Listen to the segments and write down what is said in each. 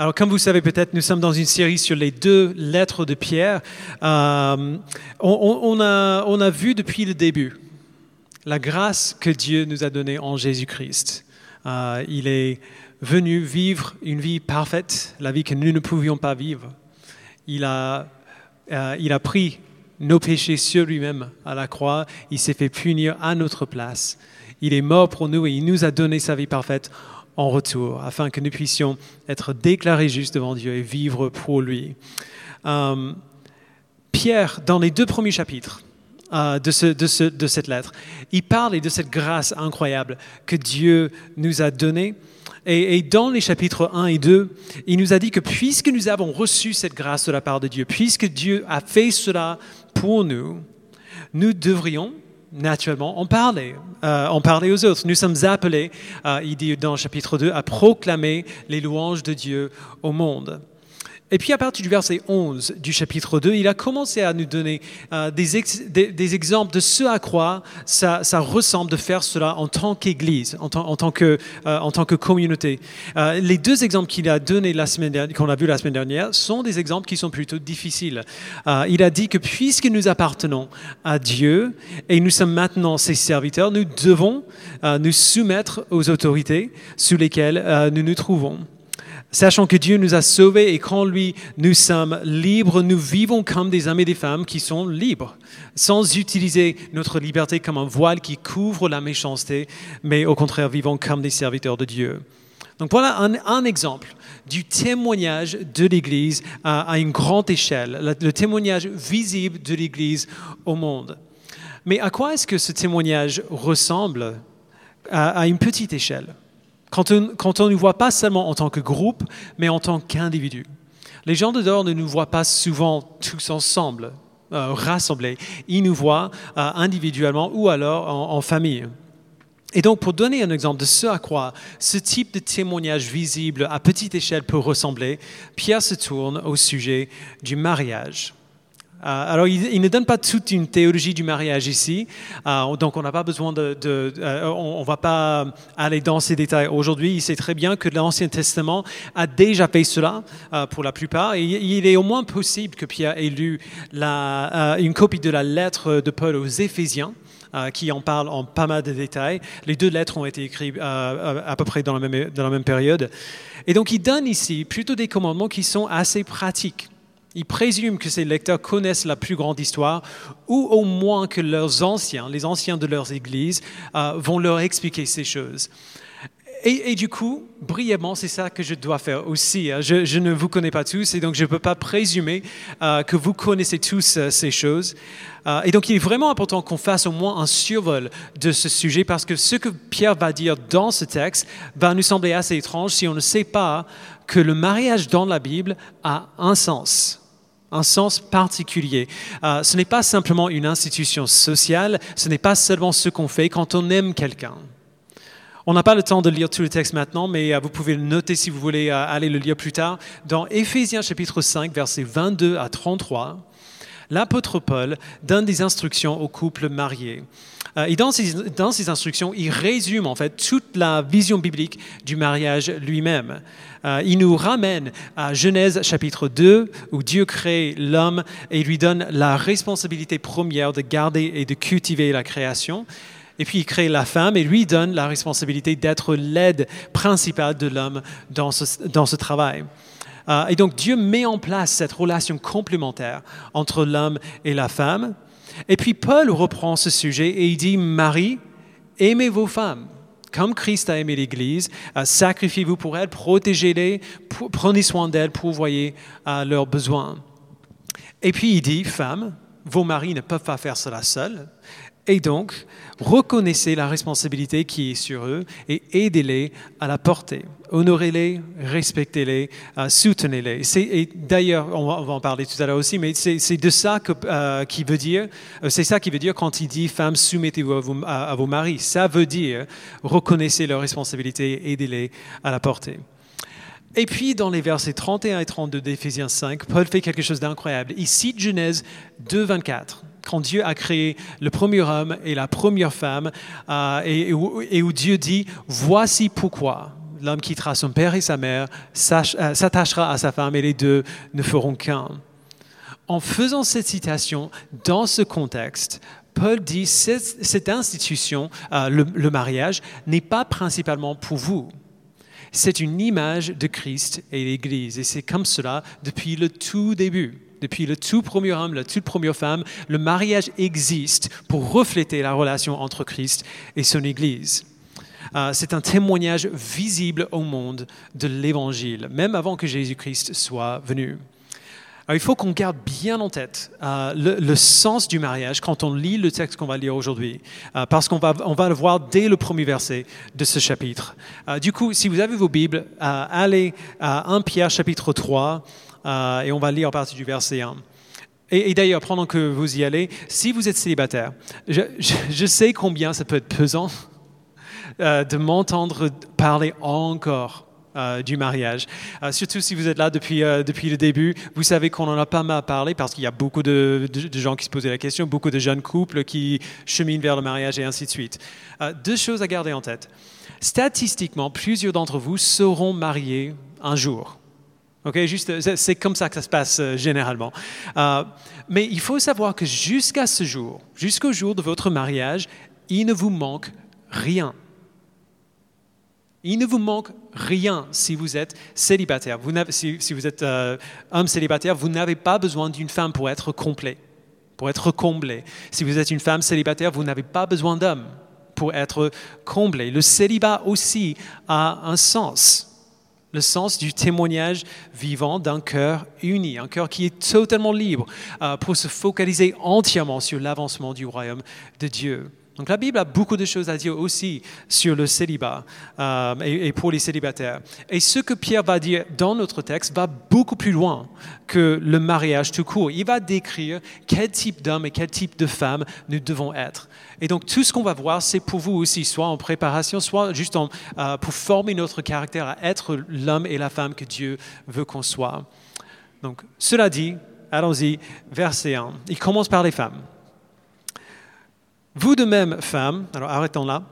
Alors, comme vous savez peut-être, nous sommes dans une série sur les deux lettres de Pierre. Euh, on, a, on, a, vu depuis le début la grâce que Dieu nous a donnée en Jésus-Christ. Euh, il est venu vivre une vie parfaite, la vie que nous ne pouvions pas vivre. Il a, euh, il a pris nos péchés sur lui-même à la croix. Il s'est fait punir à notre place. Il est mort pour nous et il nous a donné sa vie parfaite en retour, afin que nous puissions être déclarés justes devant Dieu et vivre pour lui. Euh, Pierre, dans les deux premiers chapitres euh, de, cette lettre, il parle de cette grâce incroyable que Dieu nous a donnée. Et, et, dans les chapitres 1 et 2, il nous a dit que puisque nous avons reçu cette grâce de la part de Dieu, puisque Dieu a fait cela pour nous, nous devrions naturellement en parler, euh, en parler aux autres. Nous sommes appelés, euh, il dit dans le chapitre 2, à proclamer les louanges de Dieu au monde. Et puis à partir du verset 11 du chapitre 2, il a commencé à nous donner euh, des, exemples de ce à quoi ça, ressemble de faire cela en tant qu'Église, en, tant que, euh, en tant que communauté. Euh, les deux exemples qu'il a donnés la semaine dernière, qu'on a vus la semaine dernière sont des exemples qui sont plutôt difficiles. il a dit que puisque nous appartenons à Dieu et nous sommes maintenant ses serviteurs, nous devons nous soumettre aux autorités sous lesquelles nous nous trouvons. Sachant que Dieu nous a sauvés et qu'en lui nous sommes libres, nous vivons comme des hommes et des femmes qui sont libres, sans utiliser notre liberté comme un voile qui couvre la méchanceté, mais au contraire vivons comme des serviteurs de Dieu. Donc voilà un, exemple du témoignage de l'Église à, une grande échelle, le témoignage visible de l'Église au monde. Mais à quoi est-ce que ce témoignage ressemble à une petite échelle? Quand on, nous voit pas seulement en tant que groupe, mais en tant qu'individu. Les gens de dehors ne nous voient pas souvent tous ensemble, euh, rassemblés. Ils nous voient euh, individuellement ou alors en, famille. Et donc, pour donner un exemple de ce à quoi ce type de témoignage visible à petite échelle peut ressembler, Pierre se tourne au sujet du mariage. Euh, alors, il, ne donne pas toute une théologie du mariage ici, euh, donc on n'a pas besoin de, euh, on, ne va pas aller dans ces détails aujourd'hui. Il sait très bien que l'Ancien Testament a déjà fait cela pour la plupart, et il est au moins possible que Pierre ait lu une copie de la lettre de Paul aux Éphésiens. qui en parle en pas mal de détails. Les deux lettres ont été écrites à peu près dans la, même, dans la même période. Et donc il donne ici plutôt des commandements qui sont assez pratiques. Ils présument que ces lecteurs connaissent la plus grande histoire, ou au moins que leurs anciens, les anciens de leurs églises, euh, vont leur expliquer ces choses. Et, du coup, brièvement, c'est ça que je dois faire aussi. Hein. Je, ne vous connais pas tous, et donc je ne peux pas présumer euh, que vous connaissez tous euh, ces choses. et donc, il est vraiment important qu'on fasse au moins un survol de ce sujet, parce que ce que Pierre va dire dans ce texte va nous sembler assez étrange si on ne sait pas que le mariage dans la Bible a un sens un sens particulier. Euh, ce n'est pas simplement une institution sociale, ce n'est pas seulement ce qu'on fait quand on aime quelqu'un. On n'a pas le temps de lire tout le texte maintenant, mais euh, vous pouvez le noter si vous voulez euh, aller le lire plus tard. Dans Éphésiens chapitre 5, versets 22 à 33, l'apôtre Paul donne des instructions aux couples mariés. Et dans ces, dans instructions, il résume en fait toute la vision biblique du mariage lui-même. Euh, il nous ramène à Genèse chapitre 2, où Dieu crée l'homme et lui donne la responsabilité première de garder et de cultiver la création. Et puis il crée la femme et lui donne la responsabilité d'être l'aide principale de l'homme dans ce, dans ce travail. Euh, et donc Dieu met en place cette relation complémentaire entre l'homme et la femme. Et puis Paul reprend ce sujet et il dit, Marie, aimez vos femmes comme Christ a aimé l'Église, euh, sacrifiez-vous pour elle, protégez-les, prenez soin d'elles, pourvoyez à leurs besoins. Et puis il dit, femmes, vos maris ne peuvent pas faire cela seuls, et donc, reconnaissez la responsabilité qui est sur eux et aidez-les à la porter. Honorez-les, respectez-les, euh, soutenez-les. Et d'ailleurs, on, va en parler tout à l'heure aussi, mais c'est de ça que, euh, qui veut dire, euh, c'est ça qui veut dire quand il dit femmes, soumettez-vous à, vos maris. Ça veut dire reconnaissez leurs responsabilités aidez-les à la porter. Et puis, dans les versets 31 et 32 d'Éphésiens 5, Paul fait quelque chose d'incroyable. Il cite Genèse 2, 24 quand Dieu a créé le premier homme et la première femme, euh, et, où, Dieu dit, voici pourquoi l'homme quittera son père et sa mère, euh, s'attachera à sa femme et les deux ne feront qu'un. En faisant cette citation dans ce contexte, Paul dit cette, institution, euh, le mariage, n'est pas principalement pour vous. C'est une image de Christ et l'Église. Et c'est comme cela depuis le tout début. Depuis le tout premier homme, la toute première femme, le mariage existe pour refléter la relation entre Christ et son Église. Euh, c'est un témoignage visible au monde de l'Évangile, même avant que Jésus-Christ soit venu. il faut qu'on garde bien en tête euh, le, sens du mariage quand on lit le texte qu'on va lire aujourd'hui, euh, parce qu'on va, on va le voir dès le premier verset de ce chapitre. du coup, si vous avez vos Bibles, allez à 1 Pierre chapitre 3, et on va lire à partir du verset 1. Et, d'ailleurs, pendant que vous y allez, si vous êtes célibataire, je sais combien ça peut être pesant euh, de m'entendre parler encore euh, du mariage. Euh, surtout si vous êtes là depuis, depuis le début, vous savez qu'on en a pas mal parlé parce qu'il y a beaucoup de, gens qui se posaient la question, beaucoup de jeunes couples qui cheminent vers le mariage et ainsi de suite. deux choses à garder en tête. Statistiquement, plusieurs d'entre vous seront mariés un jour. Ok, juste, c'est comme ça que ça se passe généralement. mais il faut savoir que jusqu'à ce jour, jusqu'au jour de votre mariage, il ne vous manque rien. Il ne vous manque rien si vous êtes célibataire. Vous si, si, vous êtes euh, homme célibataire, vous n'avez pas besoin d'une femme pour être complet, pour être comblé. Si vous êtes une femme célibataire, vous n'avez pas besoin d'homme pour être comblé. Le célibat aussi a un sens. Le sens du témoignage vivant d'un cœur uni, un cœur qui est totalement libre euh, pour se focaliser entièrement sur l'avancement du royaume de Dieu. Donc la Bible a beaucoup de choses à dire aussi sur le célibat euh, et, pour les célibataires. Et ce que Pierre va dire dans notre texte va beaucoup plus loin que le mariage tout court. Il va décrire quel type d'homme et quel type de femme nous devons être. Et donc tout ce qu'on va voir, c'est pour vous aussi, soit en préparation, soit juste euh, pour former notre caractère à être l'homme et la femme que Dieu veut qu'on soit. Donc cela dit, allons-y, verset 1. Il commence par les femmes. Vous de même, femmes, alors arrêtons là.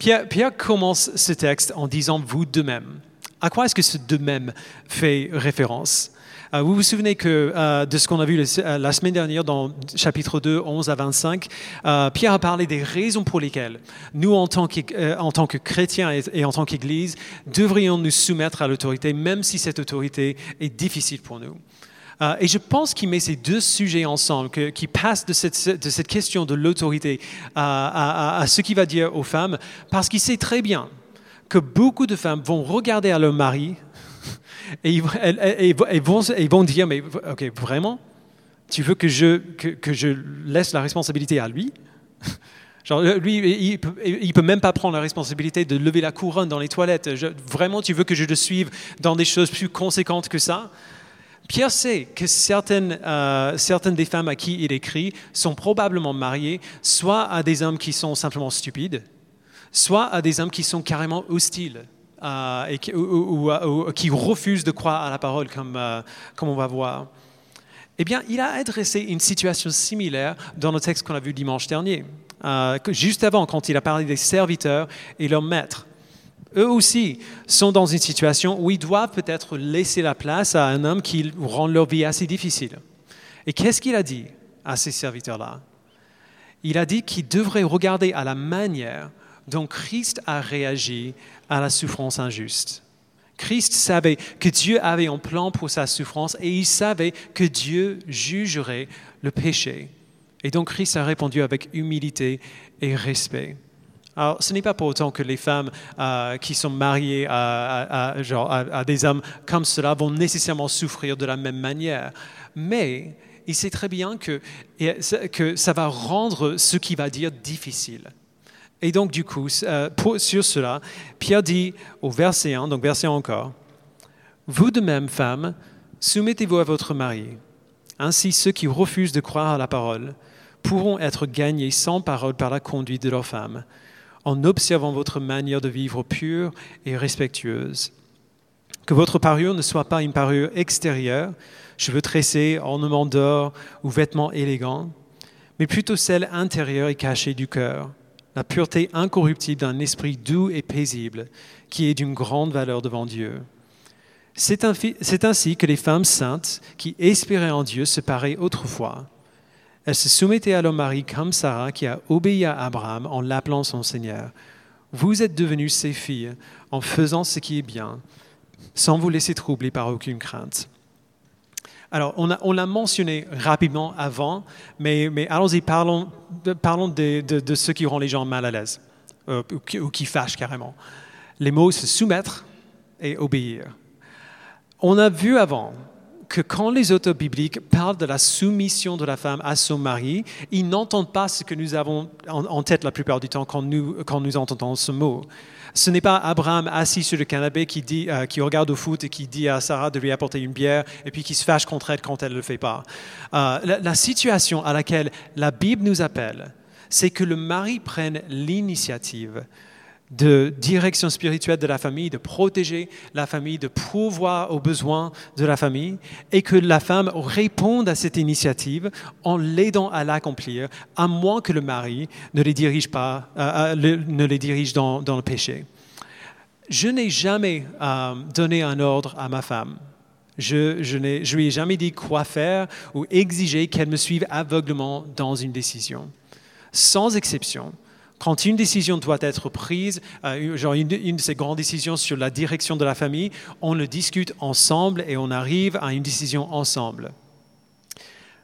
Pierre, commence ce texte en disant vous de même. À quoi est-ce que ce de même fait référence? Euh, Vous vous souvenez que, euh, de ce qu'on a vu euh, la semaine dernière dans chapitre 2, 11 à 25, Pierre a parlé des raisons pour lesquelles nous, en tant que, chrétiens et en tant qu'Église, devrions nous soumettre à l'autorité, même si cette autorité est difficile pour nous. Euh, et je pense qu'il met ces deux sujets ensemble, qui passe de cette, question de l'autorité à, ce qu'il va dire aux femmes, parce qu'il sait très bien que beaucoup de femmes vont regarder à leur mari et ils, vont, dire, mais ok, vraiment? Tu veux que je, que, je laisse la responsabilité à lui? Genre, lui, il ne peut, même pas prendre la responsabilité de lever la couronne dans les toilettes. vraiment, tu veux que je le suive dans des choses plus conséquentes que ça? Pierre sait que certaines, euh, certaines des femmes à qui il écrit sont probablement mariées soit à des hommes qui sont simplement stupides, soit à des hommes qui sont carrément hostiles euh, et qui, ou, qui, refusent de croire à la parole, comme, euh, comme on va voir. Eh bien, il a adressé une situation similaire dans le texte qu'on a vu dimanche dernier, juste avant, quand il a parlé des serviteurs et leurs maîtres eux aussi sont dans une situation où ils doivent peut-être laisser la place à un homme qui rend leur vie assez difficile. Et qu'est-ce qu'il a dit à ces serviteurs-là? Il a dit qu'ils devraient regarder à la manière dont Christ a réagi à la souffrance injuste. Christ savait que Dieu avait un plan pour sa souffrance et il savait que Dieu jugerait le péché. Et donc Christ a répondu avec humilité et respect. Alors, ce n'est pas pour autant que les femmes euh, qui sont mariées à, des hommes comme cela vont nécessairement souffrir de la même manière. Mais il sait très bien que, que ça va rendre ce qu'il va dire difficile. Et donc, du coup, euh, sur cela, Pierre dit au verset 1, donc verset 1 encore, Vous de même, femmes, soumettez-vous à votre mari. Ainsi, ceux qui refusent de croire à la parole pourront être gagnés sans parole par la conduite de leur femme en observant votre manière de vivre pure et respectueuse. Que votre parure ne soit pas une parure extérieure, cheveux tressés, ornements d'or ou vêtements élégants, mais plutôt celle intérieure et cachée du cœur, la pureté incorruptible d'un esprit doux et paisible, qui est d'une grande valeur devant Dieu. C'est ainsi que les femmes saintes qui espéraient en Dieu se paraient autrefois. Elles se soumettaient à leur mari comme Sarah qui a obéi à Abraham en l'appelant son Seigneur. Vous êtes devenus ses filles en faisant ce qui est bien, sans vous laisser troubler par aucune crainte. Alors, on l'a mentionné rapidement avant, mais, allons-y, parlons, de, ce qui rend les gens mal à l'aise, euh, ou, qui, fâchent carrément. Les mots se soumettre et obéir. On a vu avant que quand les auteurs bibliques parlent de la soumission de la femme à son mari, ils n'entendent pas ce que nous avons en, tête la plupart du temps quand nous entendons ce mot. Ce n'est pas Abraham assis sur le canapé euh, qui regarde au foot et qui dit à Sarah de lui apporter une bière et puis qui se fâche contre elle quand elle ne le fait pas. Euh, la, situation à laquelle la Bible nous appelle, c'est que le mari prenne l'initiative de direction spirituelle de la famille, de protéger la famille, de pourvoir aux besoins de la famille, et que la femme réponde à cette initiative en l'aidant à l'accomplir, à moins que le mari ne les dirige, pas, euh, euh, ne les dirige dans, le péché. Je n'ai jamais euh, donné un ordre à ma femme. Je, je, je lui ai jamais dit quoi faire ou exigé qu'elle me suive aveuglement dans une décision. Sans exception, quand une décision doit être prise, euh, genre une, de ces grandes décisions sur la direction de la famille, on le discute ensemble et on arrive à une décision ensemble.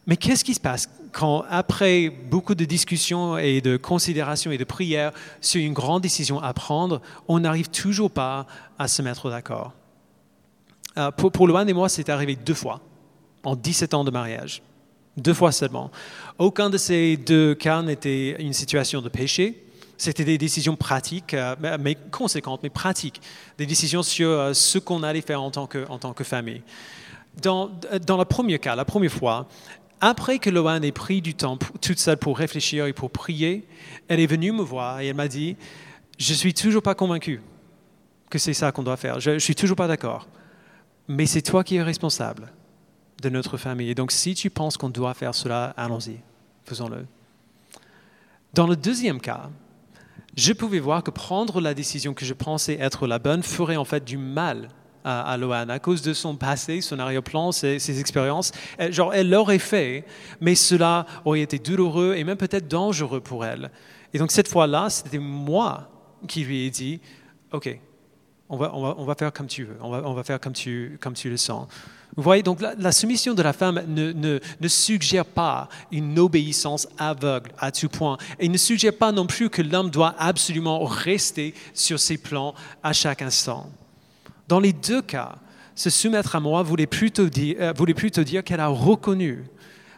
Mais qu'est-ce qui se passe quand, après beaucoup de discussions et de considérations et de prières sur une grande décision à prendre, on n'arrive toujours pas à se mettre d'accord? Euh, Pour, pour et moi, c'est arrivé deux fois en 17 ans de mariage. Deux fois seulement. Aucun de ces deux cas n'était une situation de péché. C'était des décisions pratiques, euh, mais conséquentes, mais pratiques. Des décisions sur euh, ce qu'on allait faire en tant que, famille. Dans, dans le premier cas, la première fois, après que Loane ait pris du temps toute seule pour réfléchir et pour prier, elle est venue me voir et elle m'a dit Je ne suis toujours pas convaincu que c'est ça qu'on doit faire. Je ne suis toujours pas d'accord. Mais c'est toi qui es responsable de notre famille. Et donc, si tu penses qu'on doit faire cela, allons-y, faisons-le. Dans le deuxième cas, je pouvais voir que prendre la décision que je pensais être la bonne ferait en fait du mal à, à à cause de son passé, son arrière-plan, ses, ses, expériences. Genre, elle l'aurait fait, mais cela aurait été douloureux et même peut-être dangereux pour elle. Et donc cette fois-là, c'était moi qui lui ai dit, OK, on va, on va, on va faire comme tu veux, on va, on va faire comme tu, comme tu le sens. Vous voyez, donc la, soumission de la femme ne, ne, suggère pas une obéissance aveugle à tout point. Et ne suggère pas non plus que l'homme doit absolument rester sur ses plans à chaque instant. Dans les deux cas, se soumettre à moi voulait plutôt dire, euh, voulait plutôt dire qu'elle a reconnu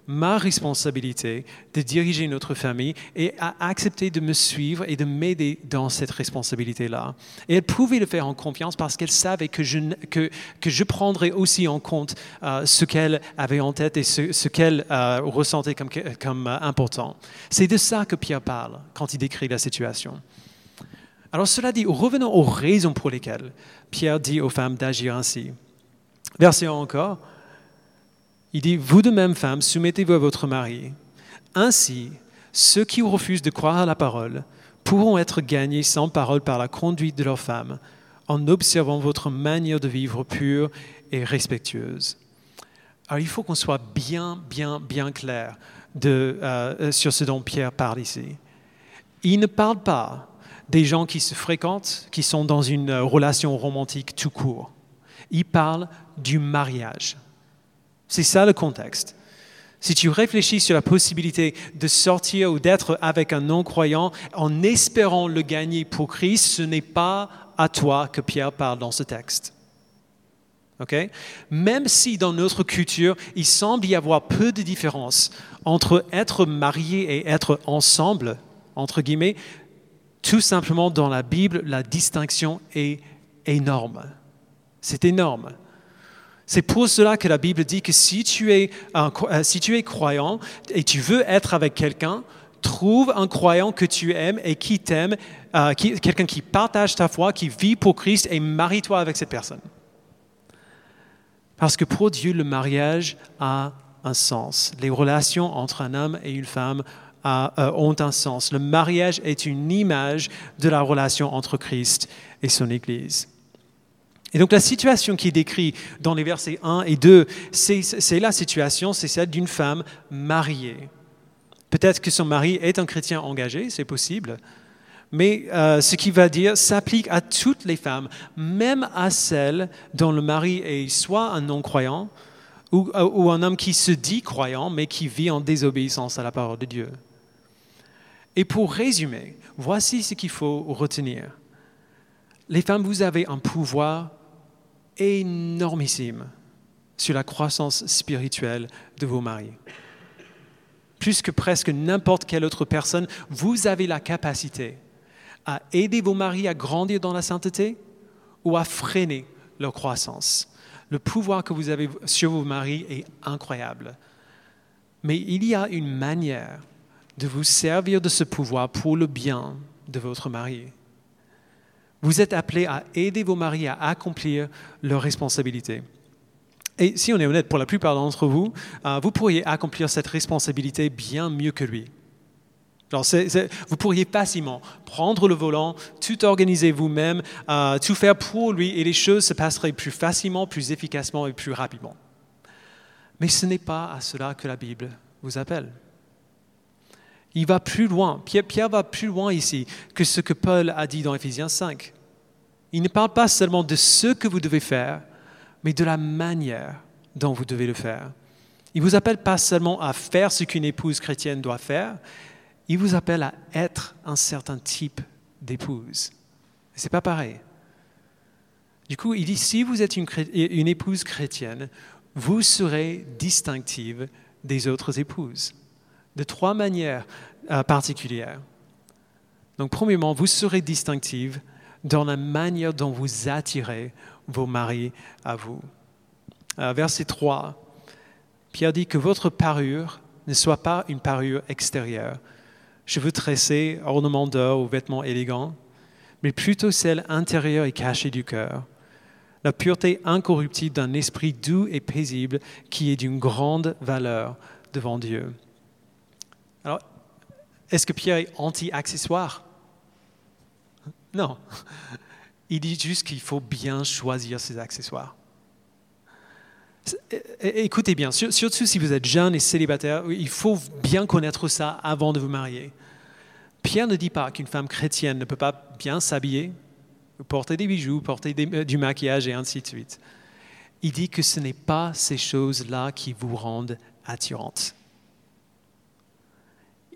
ma responsabilité de diriger notre famille et a accepté de me suivre et de m'aider dans cette responsabilité-là. Et elle pouvait le faire en confiance parce qu'elle savait que je, que, je prendrais aussi en compte euh, ce qu'elle avait en tête et ce, ce qu'elle euh, ressentait comme, comme euh, important. C'est de ça que Pierre parle quand il décrit la situation. Alors cela dit, revenons aux raisons pour lesquelles Pierre dit aux femmes d'agir ainsi. Verset encore. Il dit, vous de même, femmes, soumettez-vous à votre mari. Ainsi, ceux qui refusent de croire à la parole pourront être gagnés sans parole par la conduite de leur femme, en observant votre manière de vivre pure et respectueuse. Alors il faut qu'on soit bien, bien, bien clair de, euh, sur ce dont Pierre parle ici. Il ne parle pas des gens qui se fréquentent, qui sont dans une relation romantique tout court. Il parle du mariage. C'est ça le contexte. Si tu réfléchis sur la possibilité de sortir ou d'être avec un non-croyant en espérant le gagner pour Christ, ce n'est pas à toi que Pierre parle dans ce texte. Même si dans notre culture, il semble y avoir peu de différence entre être marié et être ensemble, entre guillemets, tout simplement dans la Bible, la distinction est énorme. C'est énorme. C'est pour cela que la Bible dit que si tu es, euh, si tu es croyant et tu veux être avec quelqu'un, trouve un croyant que tu aimes et qui t'aime, euh, quelqu'un qui partage ta foi, qui vit pour Christ et marie-toi avec cette personne. Parce que pour Dieu, le mariage a un sens. Les relations entre un homme et une femme ont un sens. Le mariage est une image de la relation entre Christ et son Église. Et donc la situation qui est décrite dans les versets 1 et 2, c'est la situation, c'est celle d'une femme mariée. Peut-être que son mari est un chrétien engagé, c'est possible, mais euh, ce qu'il va dire s'applique à toutes les femmes, même à celles dont le mari est soit un non-croyant ou, ou, un homme qui se dit croyant, mais qui vit en désobéissance à la parole de Dieu. Et pour résumer, voici ce qu'il faut retenir. Les femmes, vous avez un pouvoir énormissime sur la croissance spirituelle de vos maris. Plus que presque n'importe quelle autre personne, vous avez la capacité à aider vos maris à grandir dans la sainteté ou à freiner leur croissance. Le pouvoir que vous avez sur vos maris est incroyable. Mais il y a une manière de vous servir de ce pouvoir pour le bien de votre mari. Vous êtes appelés à aider vos maris à accomplir leurs responsabilités. Et si on est honnête, pour la plupart d'entre vous, euh, vous pourriez accomplir cette responsabilité bien mieux que lui. vous pourriez facilement prendre le volant, tout organiser vous-même, euh, tout faire pour lui, et les choses se passeraient plus facilement, plus efficacement et plus rapidement. Mais ce n'est pas à cela que la Bible vous appelle. Il va plus loin. Pierre, va plus loin ici que ce que Paul a dit dans Éphésiens 5. Il ne parle pas seulement de ce que vous devez faire, mais de la manière dont vous devez le faire. Il vous appelle pas seulement à faire ce qu'une épouse chrétienne doit faire, il vous appelle à être un certain type d'épouse. Ce n'est pas pareil. Du coup, il dit, si vous êtes une épouse chrétienne, vous serez distinctive des autres épouses de trois manières euh, particulières. Donc, premièrement, vous serez distinctive dans la manière dont vous attirez vos maris à vous. Euh, verset 3, Pierre dit que votre parure ne soit pas une parure extérieure, cheveux tressés, ornements d'or ou vêtements élégants, mais plutôt celle intérieure et cachée du cœur, la pureté incorruptible d'un esprit doux et paisible qui est d'une grande valeur devant Dieu. Est-ce que Pierre est anti-accessoire? Non. Il dit juste qu'il faut bien choisir ses accessoires. Écoutez bien, surtout si vous êtes jeune et célibataire, il faut bien connaître ça avant de vous marier. Pierre ne dit pas qu'une femme chrétienne ne peut pas bien s'habiller, porter des bijoux, porter euh, du maquillage et ainsi de suite. Il dit que ce n'est pas ces choses-là qui vous rendent attirantes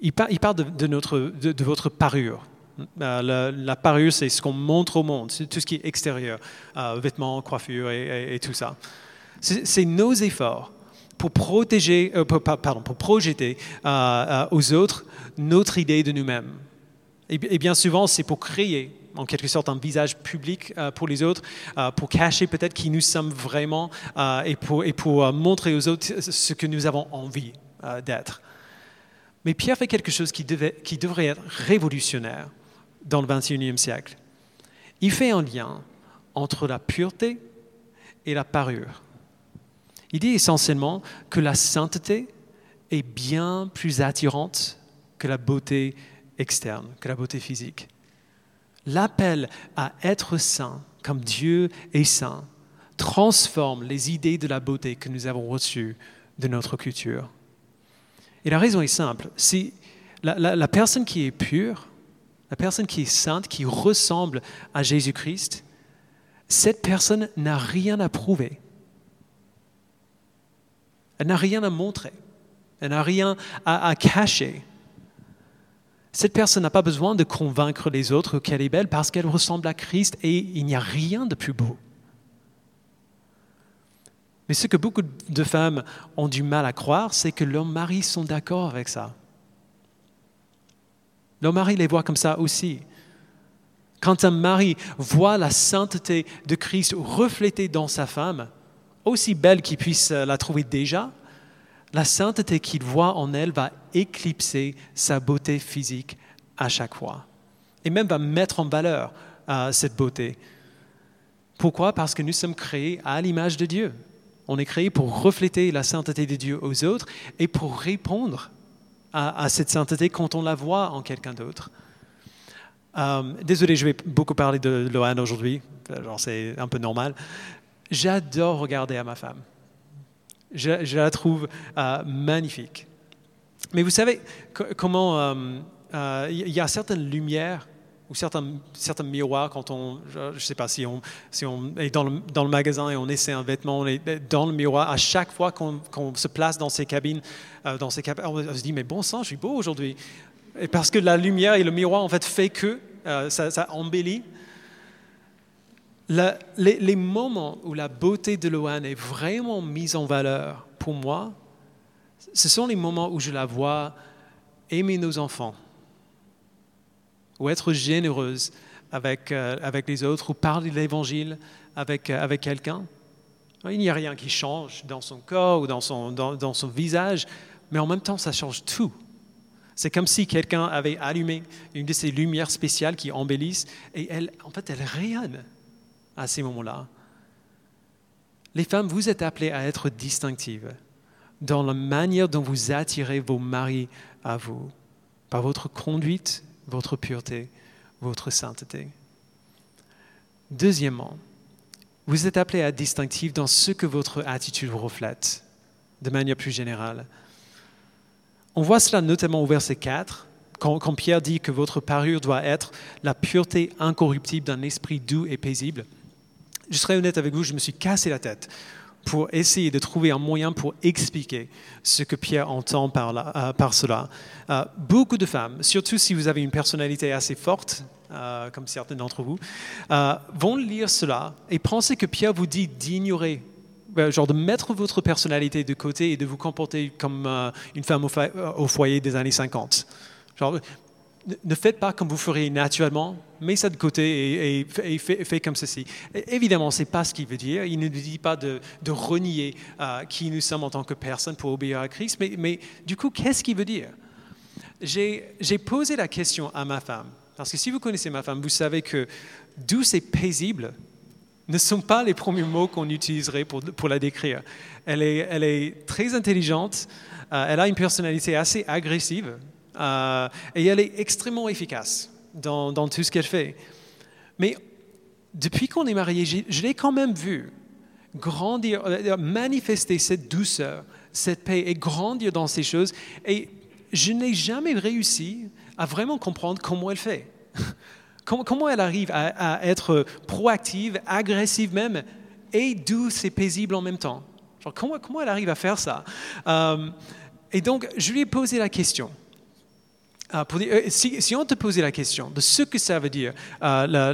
il, parle de, notre, de, votre parure. Euh, la, parure, c'est ce qu'on montre au monde, c'est tout ce qui est extérieur, euh, vêtements, coiffure et, tout ça. C'est nos efforts pour protéger, euh, pardon, pour projeter aux autres notre idée de nous-mêmes. Et, bien souvent, c'est pour créer en quelque sorte un visage public pour les autres, pour cacher peut-être qui nous sommes vraiment et pour, et pour montrer aux autres ce que nous avons envie d'être. Mais Pierre fait quelque chose qui, devrait être révolutionnaire dans le XXIe siècle. Il fait un lien entre la pureté et la parure. Il dit essentiellement que la sainteté est bien plus attirante que la beauté externe, que la beauté physique. L'appel à être saint comme Dieu est saint transforme les idées de la beauté que nous avons reçues de notre culture. Et la raison est simple. C'est la, personne qui est pure, la personne qui est sainte, qui ressemble à Jésus-Christ, cette personne n'a rien à prouver. Elle n'a rien à montrer. Elle n'a rien à, cacher. Cette personne n'a pas besoin de convaincre les autres qu'elle est belle parce qu'elle ressemble à Christ et il n'y a rien de plus beau. Mais ce que beaucoup de femmes ont du mal à croire, c'est que leurs maris sont d'accord avec ça. Leurs maris les voient comme ça aussi. Quand un mari voit la sainteté de Christ reflétée dans sa femme, aussi belle qu'il puisse la trouver déjà, la sainteté qu'il voit en elle va éclipser sa beauté physique à chaque fois. Et même va mettre en valeur euh, cette beauté. Pourquoi? Parce que nous sommes créés à l'image de Dieu. On est créé pour refléter la sainteté de Dieu aux autres et pour répondre à, cette sainteté quand on la voit en quelqu'un d'autre. Euh, désolé, je vais beaucoup parler de Lohan aujourd'hui, c'est un peu normal. J'adore regarder à ma femme. Je, la trouve euh, magnifique. Mais vous savez comment il y a certaines lumières ou certains, certains miroirs, quand on, je ne sais pas si on, si on est dans le, dans le, magasin et on essaie un vêtement, on est dans le miroir, à chaque fois qu'on se place dans ces cabines, euh, dans ces cabines, on se dit, mais bon sang, je suis beau aujourd'hui. Et parce que la lumière et le miroir, en fait, fait que euh, ça, embellit. les, les, moments où la beauté de Loane est vraiment mise en valeur, pour moi, ce sont les moments où je la vois aimer nos enfants ou être généreuse avec, euh, avec les autres, ou parler de l'évangile avec, euh, avec quelqu'un. Il n'y a rien qui change dans son corps ou dans son, dans, dans son visage, mais en même temps, ça change tout. C'est comme si quelqu'un avait allumé une de ces lumières spéciales qui embellissent, et elle, en fait, elle rayonne à ces moments-là. Les femmes, vous êtes appelées à être distinctives dans la manière dont vous attirez vos maris à vous, par votre conduite votre pureté, votre sainteté. Deuxièmement, vous êtes appelé à être distinctif dans ce que votre attitude reflète, de manière plus générale. On voit cela notamment au verset 4, quand, quand Pierre dit que votre parure doit être la pureté incorruptible d'un esprit doux et paisible. Je serai honnête avec vous, je me suis cassé la tête pour essayer de trouver un moyen pour expliquer ce que Pierre entend par, euh, par cela. Euh, beaucoup de femmes, surtout si vous avez une personnalité assez forte, euh, comme certains d'entre vous, vont lire cela et penser que Pierre vous dit d'ignorer, genre de mettre votre personnalité de côté et de vous comporter comme une femme au, foyer des années 50. Genre, ne faites pas comme vous feriez naturellement, mets ça de côté et, faites comme ceci. évidemment, ce n'est pas ce qu'il veut dire. Il ne nous dit pas de, renier euh, qui nous sommes en tant que personne pour obéir à Christ, mais, du coup, qu'est-ce qu'il veut dire? J'ai posé la question à ma femme, parce que si vous connaissez ma femme, vous savez que douce et paisible ne sont pas les premiers mots qu'on utiliserait pour, la décrire. Elle est, elle est très intelligente, euh, elle a une personnalité assez agressive, euh, et elle est extrêmement efficace dans, tout ce qu'elle fait. Mais depuis qu'on est mariés, je l'ai quand même vu grandir, euh, manifester cette douceur, cette paix et grandir dans ces choses. Et je n'ai jamais réussi à vraiment comprendre comment elle fait. Comment elle arrive à, être proactive, agressive même, et douce et paisible en même temps. comment, elle arrive à faire ça? Euh, Et donc, je lui ai posé la question. Ah, euh, si, on te posait la question de ce que ça veut dire, euh,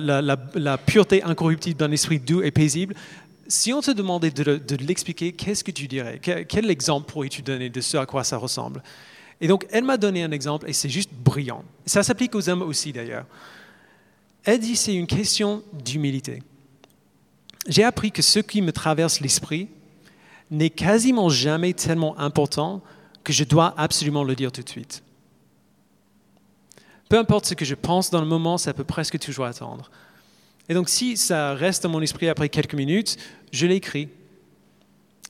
la, pureté incorruptible d'un esprit doux et paisible, si on te demandait de, l'expliquer, qu'est-ce que tu dirais? Quel, exemple pourrais-tu donner de ce à quoi ça ressemble? Et donc, elle m'a donné un exemple et c'est juste brillant. Ça s'applique aux hommes aussi d'ailleurs. Elle dit c'est une question d'humilité. J'ai appris que ce qui me traverse l'esprit n'est quasiment jamais tellement important que je dois absolument le dire tout de suite. Peu importe ce que je pense dans le moment, ça peut presque toujours attendre. Et donc si ça reste dans mon esprit après quelques minutes, je l'écris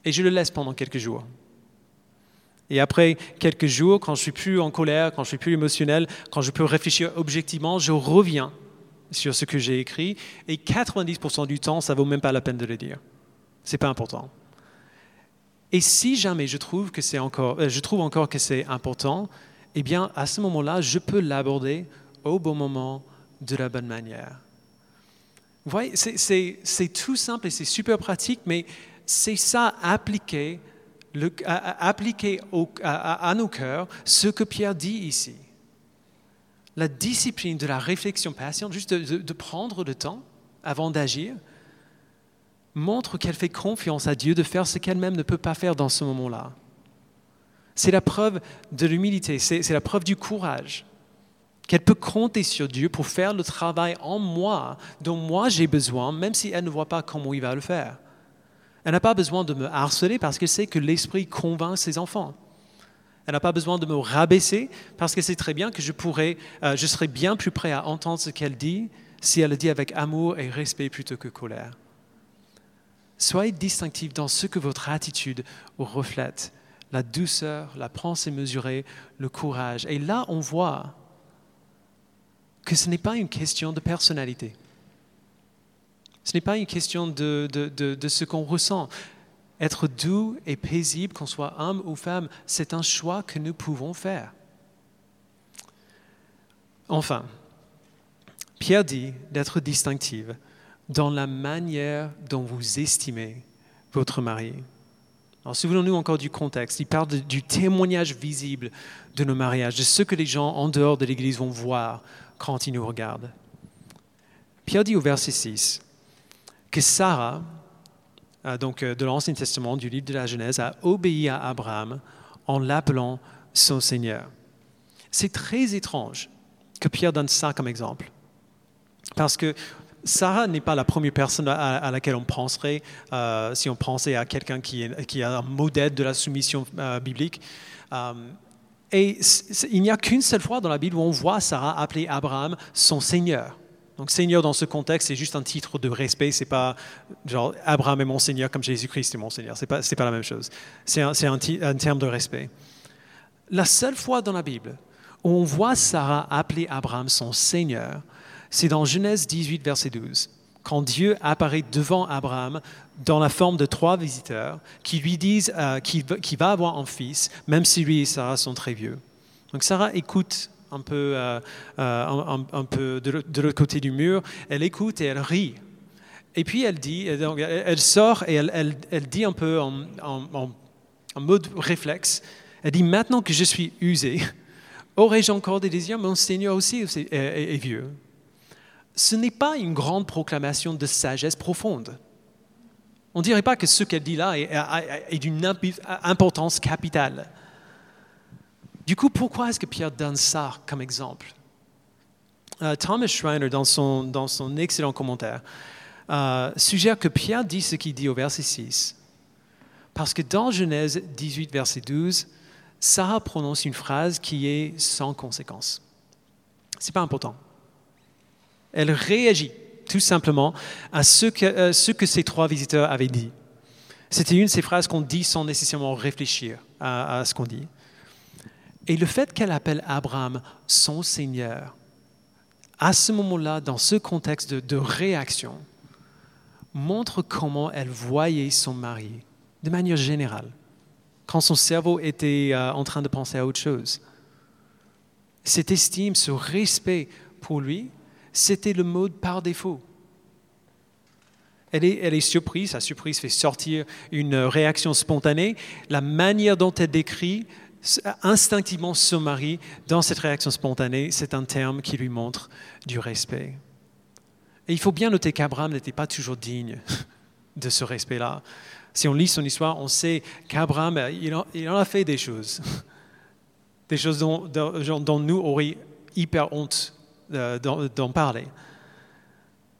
et je le laisse pendant quelques jours. Et après quelques jours, quand je suis plus en colère, quand je suis plus émotionnel, quand je peux réfléchir objectivement, je reviens sur ce que j'ai écrit et 90% du temps, ça vaut même pas la peine de le dire. C'est pas important. Et si jamais je trouve que c'est encore, euh, je trouve encore que c'est important, eh bien, à ce moment-là, je peux l'aborder au bon moment, de la bonne manière. Vous voyez, c'est tout simple et c'est super pratique, mais c'est ça appliqué, le, appliquer à, nos cœurs ce que Pierre dit ici. La discipline de la réflexion patiente, juste de prendre le temps avant d'agir, montre qu'elle fait confiance à Dieu de faire ce qu'elle-même ne peut pas faire dans ce moment-là. C'est la preuve de l'humilité, c'est la preuve du courage qu'elle peut compter sur Dieu pour faire le travail en moi dont moi j'ai besoin, même si elle ne voit pas comment il va le faire. Elle n'a pas besoin de me harceler parce qu'elle sait que l'Esprit convainc ses enfants. Elle n'a pas besoin de me rabaisser parce qu'elle sait très bien que je, pourrais, euh, je serais bien plus prêt à entendre ce qu'elle dit si elle le dit avec amour et respect plutôt que colère. Soyez distinctif dans ce que votre attitude reflète la douceur, la pensée mesurée, le courage. Et là, on voit que ce n'est pas une question de personnalité. Ce n'est pas une question de, de ce qu'on ressent. Être doux et paisible, qu'on soit homme ou femme, c'est un choix que nous pouvons faire. Enfin, Pierre dit d'être distinctive dans la manière dont vous estimez votre mari. Alors, souvenons-nous encore du contexte. Il parle du témoignage visible de nos mariages, de ce que les gens en dehors de l'Église vont voir quand ils nous regardent. Pierre dit au verset 6 que Sarah, euh, donc euh, de l'Ancien Testament, du livre de la Genèse, a obéi à Abraham en l'appelant son Seigneur. C'est très étrange que Pierre donne ça comme exemple. Parce que Sarah n'est pas la première personne à, laquelle on penserait euh, si on pensait à quelqu'un qui, a un modèle de la soumission euh, biblique. Euh, et il n'y a qu'une seule fois dans la Bible où on voit Sarah appeler Abraham son Seigneur. Donc Seigneur dans ce contexte, c'est juste un titre de respect. C'est pas genre Abraham est mon Seigneur comme Jésus-Christ est mon Seigneur. C'est pas pas la même chose. C'est un, un, un terme de respect. La seule fois dans la Bible où on voit Sarah appeler Abraham son Seigneur, c'est dans Genèse 18, verset 12, quand Dieu apparaît devant Abraham dans la forme de trois visiteurs qui lui disent euh, qu'il va avoir un fils, même si lui et Sarah sont très vieux. Donc Sarah écoute un peu, euh, euh, de l'autre côté du mur, elle écoute et elle rit. Et puis elle dit, elle, sort et elle, dit un peu en, en, mode réflexe, elle dit, maintenant que je suis usée, aurais-je encore des désirs? Mon Seigneur aussi est vieux ce n'est pas une grande proclamation de sagesse profonde. On ne dirait pas que ce qu'elle dit là est, d'une importance capitale. Du coup, pourquoi est-ce que Pierre donne ça comme exemple? Euh, Thomas Schreiner, dans son, dans son excellent commentaire, euh, suggère que Pierre dit ce qu'il dit au verset 6. Parce que dans Genèse 18, verset 12, Sarah prononce une phrase qui est sans conséquence. Ce n'est pas important. Elle réagit tout simplement à ce que, euh, ce que ces trois visiteurs avaient dit. C'était une de ces phrases qu'on dit sans nécessairement réfléchir à, ce qu'on dit. Et le fait qu'elle appelle Abraham son Seigneur, à ce moment-là, dans ce contexte de, réaction, montre comment elle voyait son mari de manière générale, quand son cerveau était euh, en train de penser à autre chose. Cette estime, ce respect pour lui, c'était le mode par défaut. Elle est, surprise, sa surprise fait sortir une réaction spontanée. La manière dont elle décrit instinctivement son mari dans cette réaction spontanée, c'est un terme qui lui montre du respect. Et il faut bien noter qu'Abraham n'était pas toujours digne de ce respect-là. Si on lit son histoire, on sait qu'Abraham, il, en a fait des choses, des choses dont nous aurions hyper honte euh, d'en parler.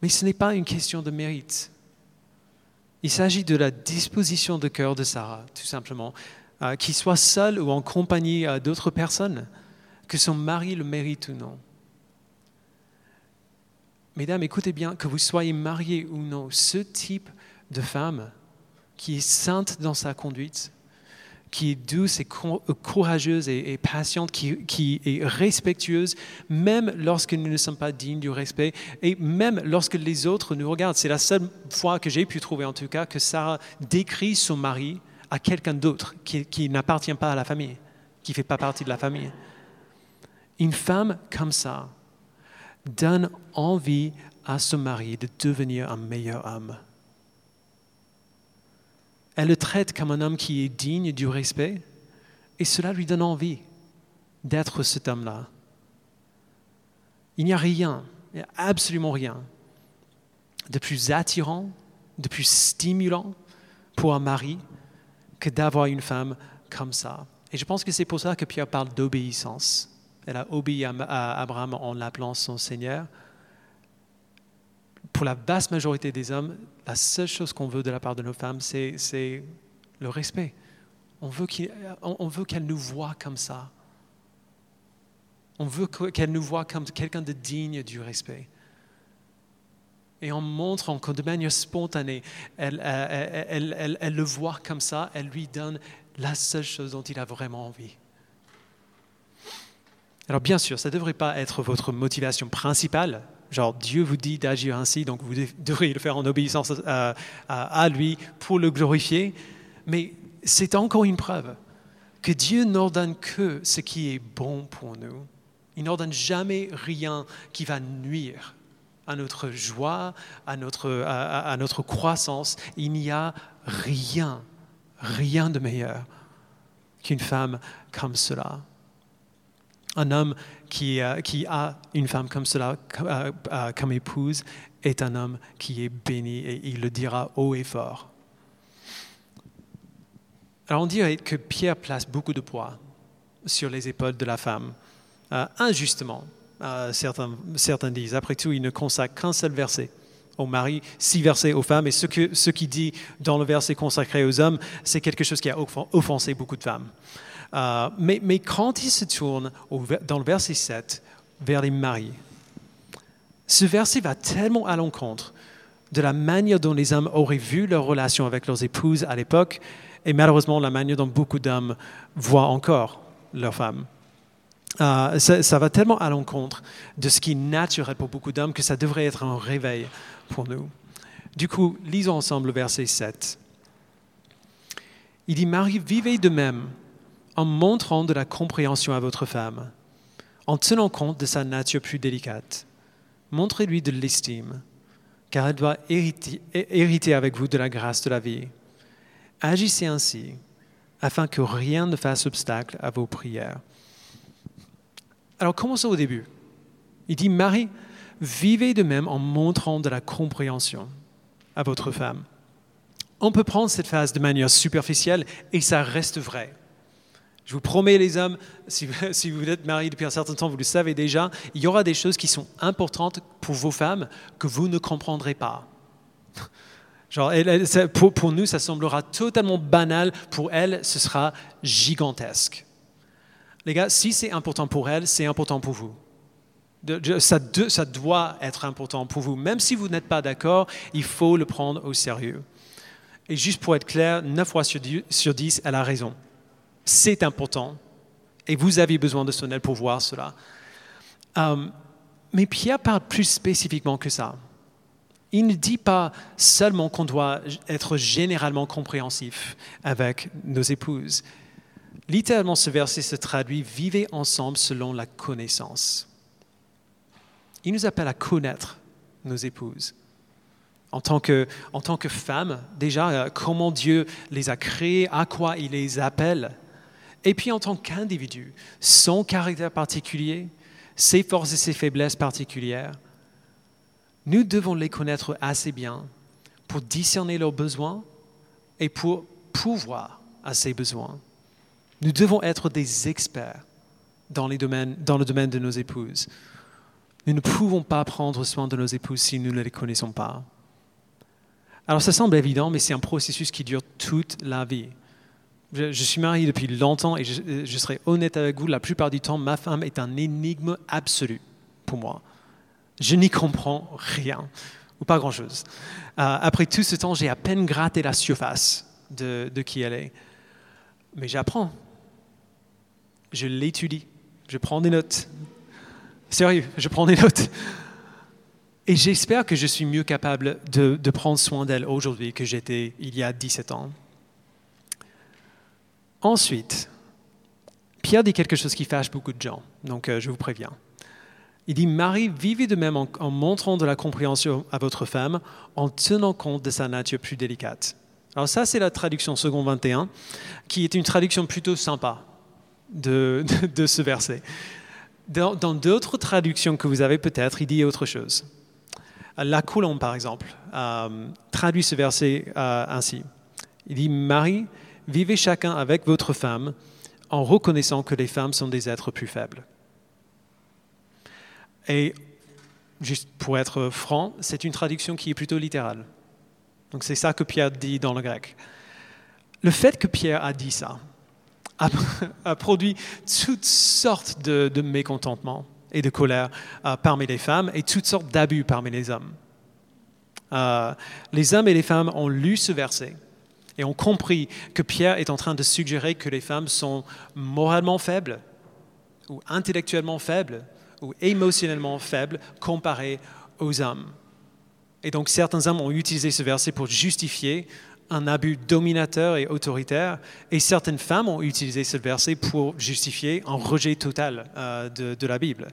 Mais ce n'est pas une question de mérite. Il s'agit de la disposition de cœur de Sarah, tout simplement, euh, qu'il soit seul ou en compagnie euh, d'autres personnes, que son mari le mérite ou non. Mesdames, écoutez bien, que vous soyez mariés ou non, ce type de femme qui est sainte dans sa conduite, qui est douce et courageuse et, patiente, qui, est respectueuse, même lorsque nous ne sommes pas dignes du respect, et même lorsque les autres nous regardent. C'est la seule fois que j'ai pu trouver, en tout cas, que Sarah décrit son mari à quelqu'un d'autre qui, qui n'appartient pas à la famille, qui ne fait pas partie de la famille. Une femme comme ça donne envie à son mari de devenir un meilleur homme. Elle le traite comme un homme qui est digne du respect et cela lui donne envie d'être cet homme-là. Il n'y a rien, absolument rien de plus attirant, de plus stimulant pour un mari que d'avoir une femme comme ça. Et je pense que c'est pour ça que Pierre parle d'obéissance. Elle a obéi à Abraham en l'appelant son Seigneur pour la vaste majorité des hommes, la seule chose qu'on veut de la part de nos femmes, c'est le respect. On veut qu'elles nous voient comme ça. On veut qu'elles nous voient comme quelqu'un de digne du respect. Et en montrant que de manière spontanée, elle, elle, le voit comme ça, elle lui donne la seule chose dont il a vraiment envie. Alors bien sûr, ça ne devrait pas être votre motivation principale. Genre, Dieu vous dit d'agir ainsi, donc vous devriez le faire en obéissance à, lui pour le glorifier. Mais c'est encore une preuve que Dieu n'ordonne que ce qui est bon pour nous. Il n'ordonne jamais rien qui va nuire à notre joie, à notre, à notre croissance. Il n'y a rien, rien de meilleur qu'une femme comme cela un homme qui, euh, qui, a une femme comme cela euh, euh, comme épouse est un homme qui est béni et il le dira haut et fort. Alors on dirait que Pierre place beaucoup de poids sur les épaules de la femme, injustement. certains, certains disent, après tout, il ne consacre qu'un seul verset au mari, six versets aux femmes, et ce, que, ce qui dit dans le verset consacré aux hommes, c'est quelque chose qui a offensé beaucoup de femmes. Euh, mais, quand il se tourne dans le verset 7 vers les maris, ce verset va tellement à l'encontre de la manière dont les hommes auraient vu leur relation avec leurs épouses à l'époque, et malheureusement la manière dont beaucoup d'hommes voient encore leurs femmes. Euh, ça, ça, va tellement à l'encontre de ce qui est naturel pour beaucoup d'hommes que ça devrait être un réveil pour nous. Du coup, lisons ensemble le verset 7. Il dit, Marie, vivez de même en montrant de la compréhension à votre femme, en tenant compte de sa nature plus délicate. Montrez-lui de l'estime, car elle doit hériter, avec vous de la grâce de la vie. Agissez ainsi, afin que rien ne fasse obstacle à vos prières. Alors commençons au début. Il dit, Marie, vivez de même en montrant de la compréhension à votre femme. On peut prendre cette phase de manière superficielle et ça reste vrai. Je vous promets, les hommes, si, vous êtes mariés depuis un certain temps, vous le savez déjà, il y aura des choses qui sont importantes pour vos femmes que vous ne comprendrez pas. Genre, pour, nous, ça semblera totalement banal. Pour elles, ce sera gigantesque. Les gars, si c'est important pour elles, c'est important pour vous. Ça, ça doit être important pour vous. Même si vous n'êtes pas d'accord, il faut le prendre au sérieux. Et juste pour être clair, 9 fois sur 10, elle a raison c'est important et vous avez besoin de son aide pour voir cela. Euh, mais Pierre parle plus spécifiquement que ça. Il ne dit pas seulement qu'on doit être généralement compréhensif avec nos épouses. Littéralement, ce verset se traduit Vivez ensemble selon la connaissance. Il nous appelle à connaître nos épouses. En tant que, en tant que femmes, déjà, euh, comment Dieu les a créées, à quoi il les appelle et puis en tant qu'individu, son caractère particulier, ses forces et ses faiblesses particulières, nous devons les connaître assez bien pour discerner leurs besoins et pour pouvoir à ces besoins. Nous devons être des experts dans, le domaine de nos épouses. Nous ne pouvons pas prendre soin de nos épouses si nous ne les connaissons pas. Alors ça semble évident, mais c'est un processus qui dure toute la vie. Je, suis marié depuis longtemps et je, serai honnête avec vous, la plupart du temps, ma femme est un énigme absolu pour moi. Je n'y comprends rien, ou pas grand-chose. Euh, après tout ce temps, j'ai à peine gratté la surface de, de qui elle est. Mais j'apprends. Je l'étudie. Je prends des notes. Sérieux, je prends des notes. Et j'espère que je suis mieux capable de, de prendre soin d'elle aujourd'hui que j'étais il y a 17 ans. Ensuite, Pierre dit quelque chose qui fâche beaucoup de gens, donc euh, je vous préviens. Il dit, Marie, vivez de même en, montrant de la compréhension à votre femme, en tenant compte de sa nature plus délicate. Alors ça, c'est la traduction second 21, qui est une traduction plutôt sympa de, ce verset. Dans d'autres traductions que vous avez peut-être, il dit autre chose. La Coulombe, par exemple, euh, traduit ce verset euh, ainsi. Il dit, Marie, vivez chacun avec votre femme en reconnaissant que les femmes sont des êtres plus faibles. Et juste pour être franc, c'est une traduction qui est plutôt littérale. Donc c'est ça que Pierre dit dans le grec. Le fait que Pierre a dit ça a, produit toutes sortes de, mécontentements et de colère euh, parmi les femmes et toutes sortes d'abus parmi les hommes. Euh, les hommes et les femmes ont lu ce verset et ont compris que Pierre est en train de suggérer que les femmes sont moralement faibles, ou intellectuellement faibles, ou émotionnellement faibles comparées aux hommes. Et donc certains hommes ont utilisé ce verset pour justifier un abus dominateur et autoritaire, et certaines femmes ont utilisé ce verset pour justifier un rejet total euh, de, la Bible.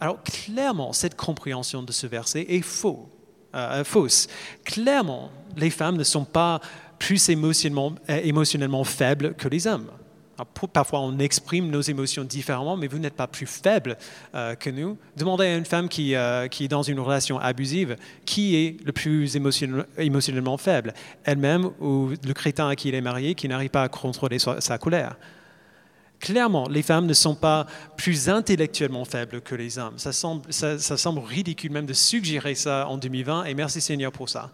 Alors clairement, cette compréhension de ce verset est faux, euh, fausse. Clairement, les femmes ne sont pas plus émotionnellement, euh, émotionnellement faibles que les hommes. Parfois, on exprime nos émotions différemment, mais vous n'êtes pas plus faible euh, que nous. Demandez à une femme qui, euh, qui, est dans une relation abusive qui est le plus émotionnellement faible, elle-même ou le crétin à qui elle est marié qui n'arrive pas à contrôler sa, colère? Clairement, les femmes ne sont pas plus intellectuellement faibles que les hommes. Ça semble ridicule même de suggérer ça en 2020, et merci Seigneur pour ça.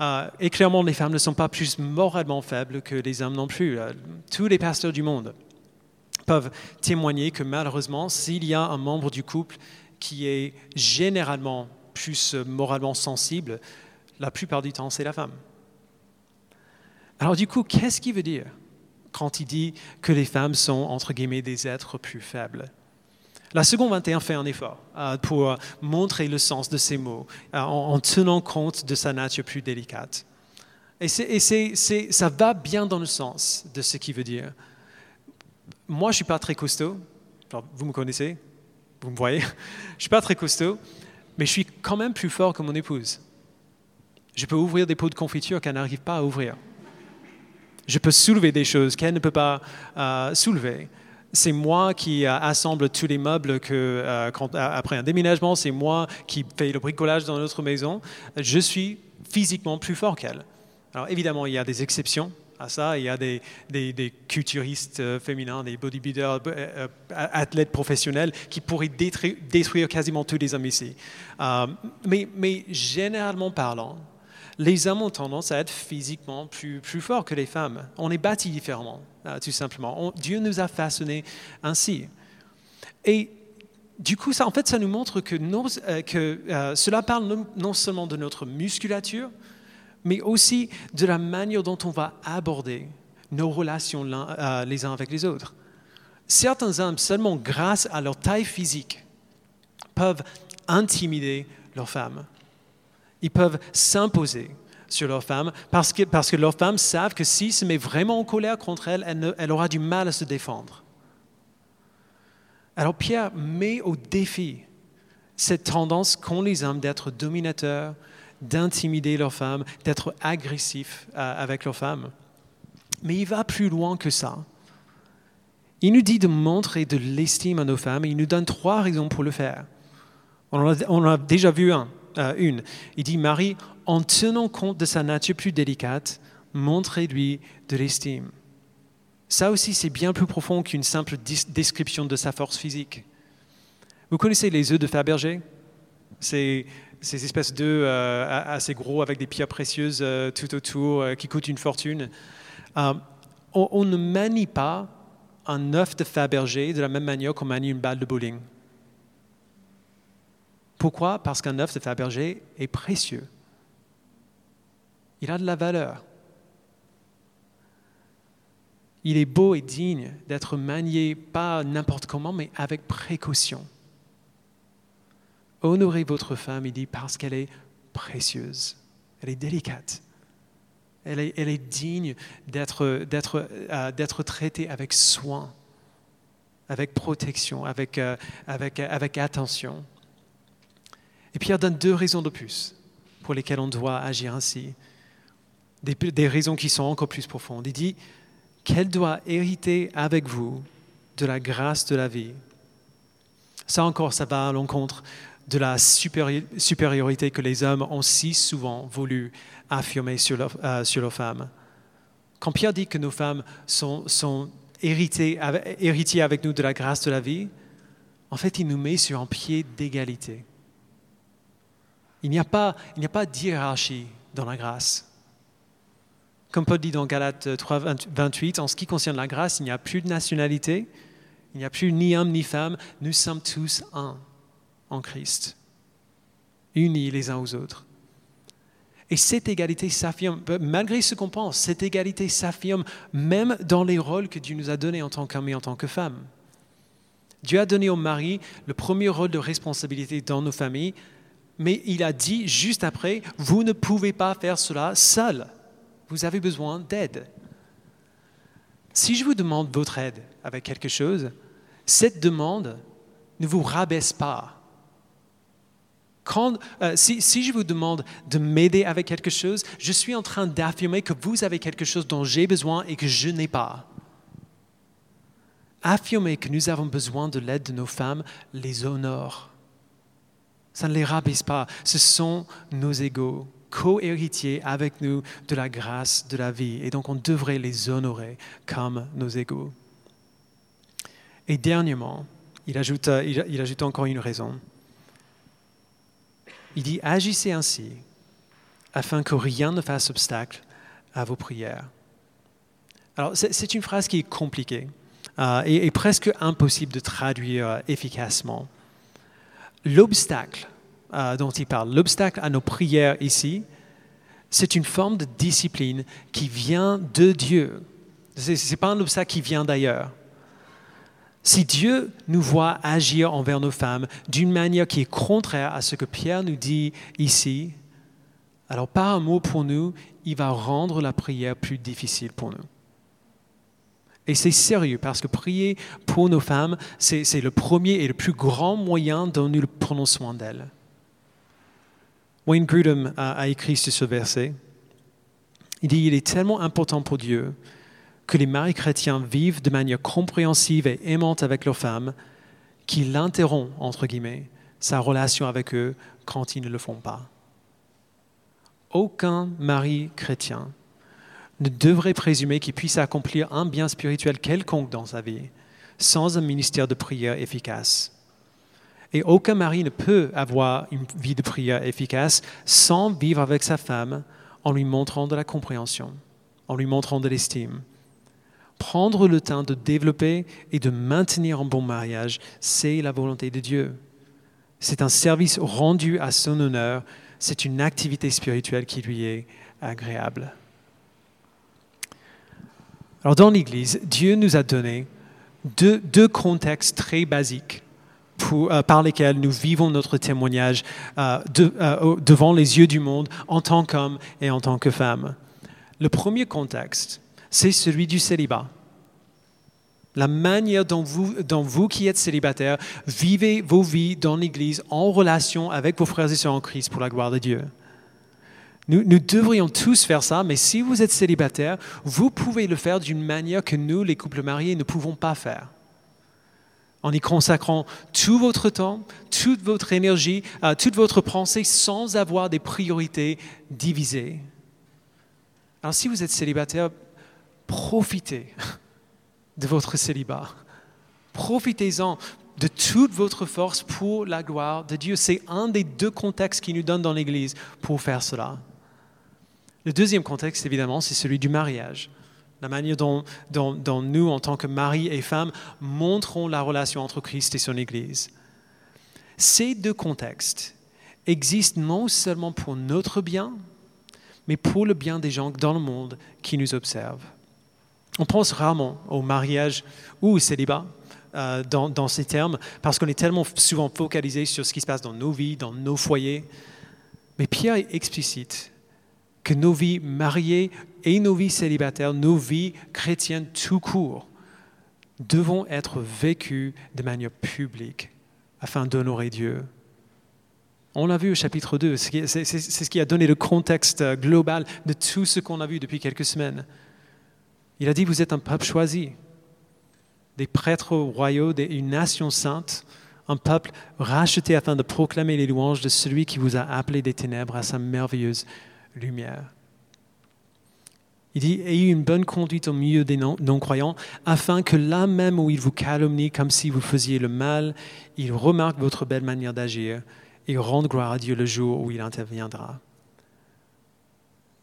Euh, et clairement, les femmes ne sont pas plus moralement faibles que les hommes non plus. Euh, tous les pasteurs du monde peuvent témoigner que malheureusement, s'il y a un membre du couple qui est généralement plus moralement sensible, la plupart du temps, c'est la femme. Alors du coup, qu'est-ce qu'il veut dire quand il dit que les femmes sont, entre guillemets, des êtres plus faibles? La seconde 21 fait un effort euh, pour montrer le sens de ces mots euh, en, tenant compte de sa nature plus délicate. Et, ça va bien dans le sens de ce qu'il veut dire. Moi, je ne suis pas très costaud. vous me connaissez, vous me voyez. Je ne suis pas très costaud, mais je suis quand même plus fort que mon épouse. Je peux ouvrir des pots de confiture qu'elle n'arrive pas à ouvrir. Je peux soulever des choses qu'elle ne peut pas euh, soulever c'est moi qui euh, assemble tous les meubles que, euh, après un déménagement, c'est moi qui fais le bricolage dans notre maison. Je suis physiquement plus fort qu'elle. Alors évidemment, il y a des exceptions à ça. Il y a des, culturistes euh, féminins, des bodybuilders, athlètes professionnels qui pourraient détruire, quasiment tous les hommes ici. mais généralement parlant, les hommes ont tendance à être physiquement plus, plus forts que les femmes. On est bâtis différemment, euh, tout simplement. Dieu nous a façonnés ainsi. Et du coup, ça, en fait, ça nous montre que, euh, que euh, cela parle non, seulement de notre musculature, mais aussi de la manière dont on va aborder nos relations les uns avec les autres. Certains hommes, seulement grâce à leur taille physique, peuvent intimider leurs femmes ils peuvent s'imposer sur leurs femmes parce que, parce que leurs femmes savent que s'ils se mettent vraiment en colère contre elles, elle, elle aura du mal à se défendre. Alors Pierre met au défi cette tendance qu'ont les hommes d'être dominateurs, d'intimider leurs femmes, d'être agressifs euh, avec leurs femmes. Mais il va plus loin que ça. Il nous dit de montrer de l'estime à nos femmes et il nous donne trois raisons pour le faire. On on en a déjà vu un. Euh, une. Il dit, Marie, en tenant compte de sa nature plus délicate, montrez-lui de l'estime. Ça aussi, c'est bien plus profond qu'une simple description de sa force physique. Vous connaissez les œufs de Fabergé? Ces, ces espèces d'œufs euh, assez gros avec des pierres précieuses euh, tout autour qui coûtent une fortune. on, on, ne manie pas un œuf de Fabergé de la même manière qu'on manie une balle de bowling. Pourquoi? Parce qu'un œuf de Fabergé est précieux. Il a de la valeur. Il est beau et digne d'être manié pas n'importe comment, mais avec précaution. Honorez votre femme, il dit, parce qu'elle est précieuse, elle est délicate, elle est, digne d'être euh, traitée avec soin, avec protection, avec, euh, avec attention. Et Pierre donne deux raisons de plus pour lesquelles on doit agir ainsi. Des, raisons qui sont encore plus profondes. Il dit qu'elle doit hériter avec vous de la grâce de la vie. Ça encore, ça va à l'encontre de la supériorité que les hommes ont si souvent voulu affirmer sur leurs euh, femmes. Quand Pierre dit que nos femmes sont, sont héritiers avec nous de la grâce de la vie, en fait, il nous met sur un pied d'égalité. Il n'y a pas, il n'y a pas d'hierarchie dans la grâce. Comme Paul dit dans Galates 3, 28, en ce qui concerne la grâce, il n'y a plus de nationalité, il n'y a plus ni homme ni femme, nous sommes tous un en Christ, unis les uns aux autres. Et cette égalité s'affirme, malgré ce qu'on pense, cette égalité s'affirme même dans les rôles que Dieu nous a donnés en tant qu'homme et en tant que femme. Dieu a donné au mari le premier rôle de responsabilité dans nos familles, mais il a dit juste après, vous ne pouvez pas faire cela seul. Vous avez besoin d'aide. Si je vous demande votre aide avec quelque chose, cette demande ne vous rabaisse pas. Euh, si, si, je vous demande de m'aider avec quelque chose, je suis en train d'affirmer que vous avez quelque chose dont j'ai besoin et que je n'ai pas. Affirmer que nous avons besoin de l'aide de nos femmes les honore. Ça ne les rabaisse pas. Ce sont nos égaux, co-héritiers avec nous de la grâce de la vie. Et donc on devrait les honorer comme nos égaux. Et dernièrement, il ajoute, ajoute encore une raison. Il dit, agissez ainsi afin que rien ne fasse obstacle à vos prières. Alors, c'est une phrase qui est compliquée euh, et, presque impossible de traduire euh, efficacement. L'obstacle euh, dont il parle, l'obstacle à nos prières ici, c'est une forme de discipline qui vient de Dieu. Ce n'est pas un obstacle qui vient d'ailleurs. Si Dieu nous voit agir envers nos femmes d'une manière qui est contraire à ce que Pierre nous dit ici, alors par un mot pour nous, il va rendre la prière plus difficile pour nous. Et c'est sérieux parce que prier pour nos femmes, c'est le premier et le plus grand moyen dont nous prenons soin d'elles. Wayne Grudem a, a écrit sur ce verset. Il dit, il est tellement important pour Dieu que les maris chrétiens vivent de manière compréhensive et aimante avec leurs femmes, qu'il interrompt, entre guillemets, sa relation avec eux quand ils ne le font pas. Aucun mari chrétien ne devrait présumer qu'il puisse accomplir un bien spirituel quelconque dans sa vie sans un ministère de prière efficace. Et aucun mari ne peut avoir une vie de prière efficace sans vivre avec sa femme en lui montrant de la compréhension, en lui montrant de l'estime, Prendre le temps de développer et de maintenir un bon mariage, c'est la volonté de Dieu. C'est un service rendu à son honneur, c'est une activité spirituelle qui lui est agréable. Alors dans l'Église, Dieu nous a donné deux, contextes très basiques euh, par lesquels nous vivons notre témoignage euh, euh, devant les yeux du monde en tant qu'homme et en tant que femme. Le premier contexte, c'est celui du célibat. La manière dont vous, vous qui êtes célibataire, vivez vos vies dans l'Église en relation avec vos frères et sœurs en Christ pour la gloire de Dieu. Nous, devrions tous faire ça, mais si vous êtes célibataire, vous pouvez le faire d'une manière que nous, les couples mariés, ne pouvons pas faire. En y consacrant tout votre temps, toute votre énergie, euh, toute votre pensée sans avoir des priorités divisées. Alors si vous êtes célibataire, profitez de votre célibat. Profitez-en de toute votre force pour la gloire de Dieu. C'est un des deux contextes qui nous donne dans l'Église pour faire cela. Le deuxième contexte, évidemment, c'est celui du mariage. La manière dont, nous, en tant que mari et femme, montrons la relation entre Christ et son Église. Ces deux contextes existent non seulement pour notre bien, mais pour le bien des gens dans le monde qui nous observent. On pense rarement au mariage ou au célibat euh, dans, ces termes, parce qu'on est tellement souvent focalisé sur ce qui se passe dans nos vies, dans nos foyers. Mais Pierre est explicite que nos vies mariées et nos vies célibataires, nos vies chrétiennes tout court, devons être vécues de manière publique afin d'honorer Dieu. On l'a vu au chapitre 2, c'est ce qui a donné le contexte global de tout ce qu'on a vu depuis quelques semaines. Il a dit, vous êtes un peuple choisi, des prêtres royaux, une nation sainte, un peuple racheté afin de proclamer les louanges de celui qui vous a appelé des ténèbres à sa merveilleuse lumière. Il dit, ayez une bonne conduite au milieu des non-croyants, afin que là même où ils vous calomnient comme si vous faisiez le mal, ils remarquent votre belle manière d'agir et rendent gloire à Dieu le jour où il interviendra.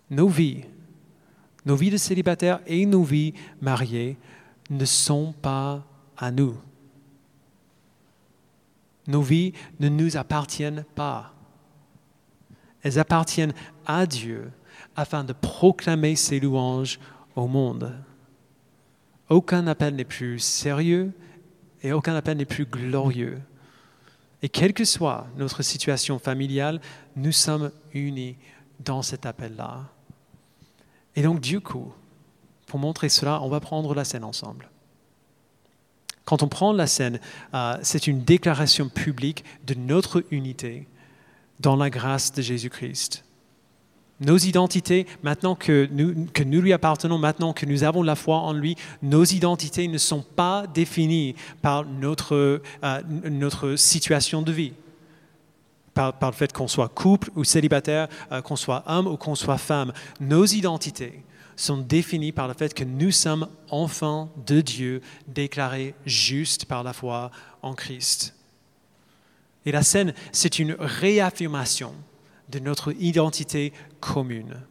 Nos vies nos vies de célibataires et nos vies mariées ne sont pas à nous. Nos vies ne nous appartiennent pas. Elles appartiennent à Dieu afin de proclamer ses louanges au monde. Aucun appel n'est plus sérieux et aucun appel n'est plus glorieux. Et quelle que soit notre situation familiale, nous sommes unis dans cet appel-là. Et donc, du coup, pour montrer cela, on va prendre la scène ensemble. Quand on prend la scène, euh, c'est une déclaration publique de notre unité dans la grâce de Jésus-Christ. Nos identités, maintenant que nous, lui appartenons, maintenant que nous avons la foi en lui, nos identités ne sont pas définies par notre, euh, situation de vie, par, par le fait qu'on soit couple ou célibataire, euh, qu'on soit homme ou qu'on soit femme. Nos identités sont définies par le fait que nous sommes enfants de Dieu, déclarés justes par la foi en Christ. Et la scène, c'est une réaffirmation de notre identité commune.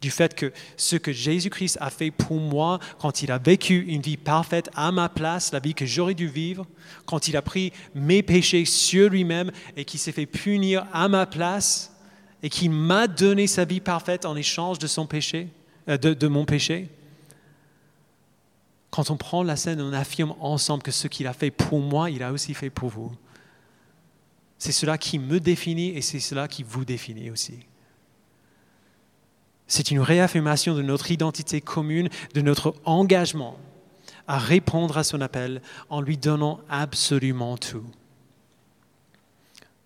Du fait que ce que Jésus-Christ a fait pour moi quand il a vécu une vie parfaite à ma place, la vie que j'aurais dû vivre, quand il a pris mes péchés sur lui-même et qui s'est fait punir à ma place et qui m'a donné sa vie parfaite en échange de son péché, euh, de, de mon péché. Quand on prend la scène, on affirme ensemble que ce qu'il a fait pour moi, il a aussi fait pour vous. C'est cela qui me définit et c'est cela qui vous définit aussi. C'est une réaffirmation de notre identité commune, de notre engagement à répondre à son appel en lui donnant absolument tout.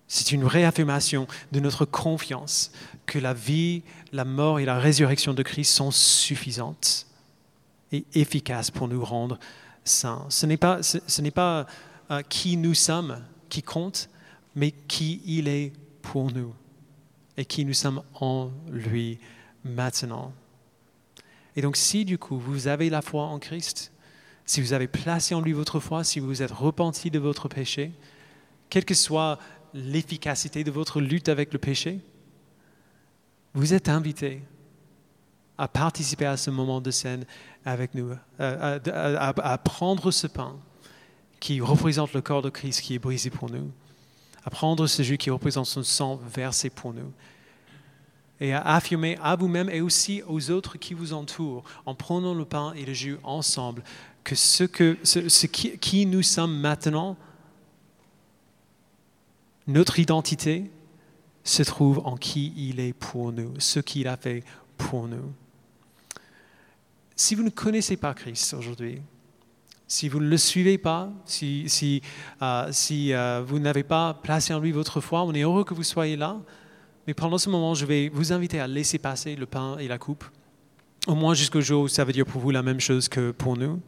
C'est une réaffirmation de notre confiance que la vie, la mort et la résurrection de Christ sont suffisantes et efficaces pour nous rendre saints. Ce n'est pas, ce, n'est pas euh, qui nous sommes qui compte, mais qui il est pour nous et qui nous sommes en lui maintenant. Et donc si du coup vous avez la foi en Christ, si vous avez placé en lui votre foi, si vous êtes repenti de votre péché, quelle que soit l'efficacité de votre lutte avec le péché, vous êtes invité à participer à ce moment de scène avec nous, à, à prendre ce pain qui représente le corps de Christ qui est brisé pour nous à prendre ce jus qui représente son sang versé pour nous et à affirmer à vous-même et aussi aux autres qui vous entourent, en prenant le pain et le jus ensemble, que ce, que, ce, qui, qui, nous sommes maintenant, notre identité se trouve en qui il est pour nous, ce qu'il a fait pour nous. Si vous ne connaissez pas Christ aujourd'hui, si vous ne le suivez pas, si, euh, euh, vous n'avez pas placé en lui votre foi, on est heureux que vous soyez là. Mais pendant ce moment, je vais vous inviter à laisser passer le pain et la coupe. Au moins jusqu'au jour où ça veut dire pour vous la même chose que pour nous.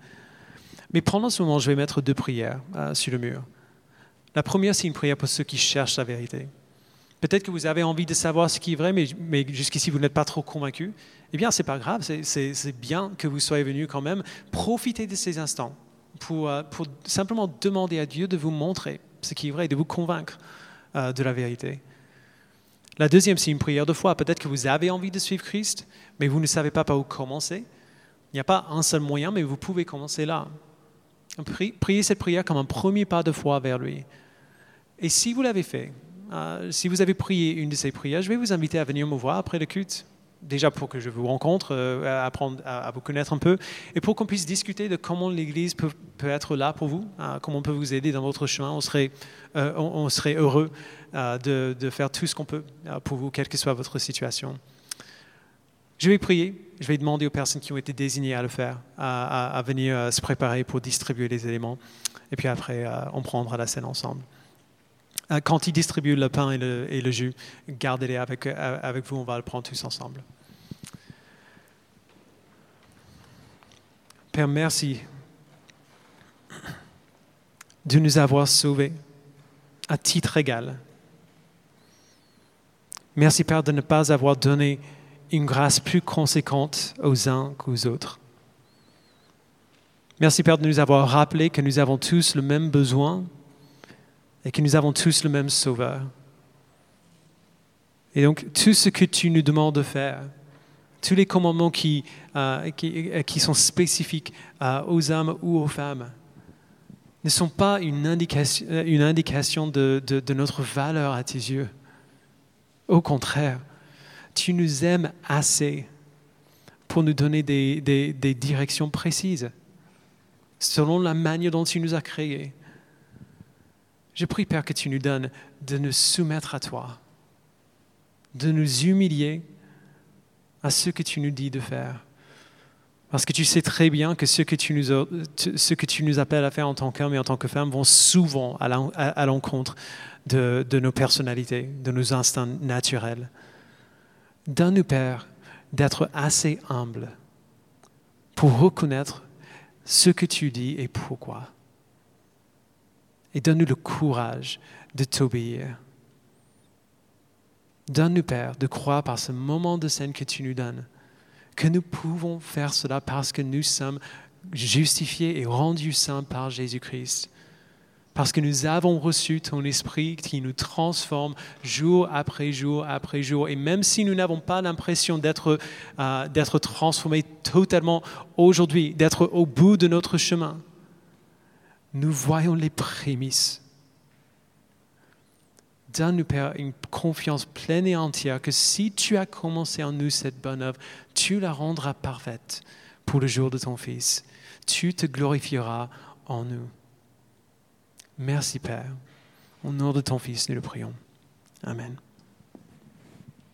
Mais pendant ce moment, je vais mettre deux prières euh, sur le mur. La première, c'est une prière pour ceux qui cherchent la vérité. Peut-être que vous avez envie de savoir ce qui est vrai, mais, mais jusqu'ici, vous n'êtes pas trop convaincu. Eh bien, ce n'est pas grave, c'est bien que vous soyez venu quand même. Profitez de ces instants euh, pour, simplement demander à Dieu de vous montrer ce qui est vrai, de vous convaincre euh, de la vérité. La deuxième, c'est une prière de foi. Peut-être que vous avez envie de suivre Christ, mais vous ne savez pas par où commencer. Il n'y a pas un seul moyen, mais vous pouvez commencer là. Priez cette prière comme un premier pas de foi vers lui. Et si vous l'avez fait, euh, si vous avez prié une de ces prières, je vais vous inviter à venir me voir après le culte déjà pour que je vous rencontre, euh, apprendre à, vous connaître un peu, et pour qu'on puisse discuter de comment l'Église peut, être là pour vous, hein, comment on peut vous aider dans votre chemin. On serait, euh, on, serait heureux euh, de, de, faire tout ce qu'on peut pour vous, quelle que soit votre situation. Je vais prier, je vais demander aux personnes qui ont été désignées à le faire, à, à venir se préparer pour distribuer les éléments, et puis après, on prendra la scène ensemble. Euh, quand il distribue le pain et le, jus, gardez-les avec, euh, avec vous, on va le prendre tous ensemble. Père, merci de nous avoir sauvés à titre égal. Merci Père de ne pas avoir donné une grâce plus conséquente aux uns qu'aux autres. Merci Père de nous avoir rappelé que nous avons tous le même besoin et que nous avons tous le même Sauveur. Et donc, tout ce que tu nous demandes de faire, tous les commandements qui, euh, qui, qui, sont spécifiques euh, aux hommes ou aux femmes, ne sont pas une indication, une indication de, de, de, notre valeur à tes yeux. Au contraire, tu nous aimes assez pour nous donner des, des directions précises, selon la manière dont tu nous as créés. Je prie, Père, que tu nous donnes de nous soumettre à toi, de nous humilier à ce que tu nous dis de faire. Parce que tu sais très bien que ce que tu nous, appelles à faire en tant qu'homme et en tant que femme vont souvent à l'encontre de, de, nos personnalités, de nos instincts naturels. Donne-nous, Père, d'être assez humble pour reconnaître ce que tu dis et pourquoi. Et donne-nous le courage de t'obéir. Donne-nous, Père, de croire par ce moment de scène que tu nous donnes, que nous pouvons faire cela parce que nous sommes justifiés et rendus saints par Jésus-Christ. Parce que nous avons reçu ton esprit qui nous transforme jour après jour après jour. Et même si nous n'avons pas l'impression d'être euh, transformés totalement aujourd'hui, d'être au bout de notre chemin, nous voyons les prémices. Donne-nous, Père, une confiance pleine et entière que si tu as commencé en nous cette bonne œuvre, tu la rendras parfaite pour le jour de ton Fils. Tu te glorifieras en nous. Merci, Père. Au nom de ton Fils, nous le prions. Amen.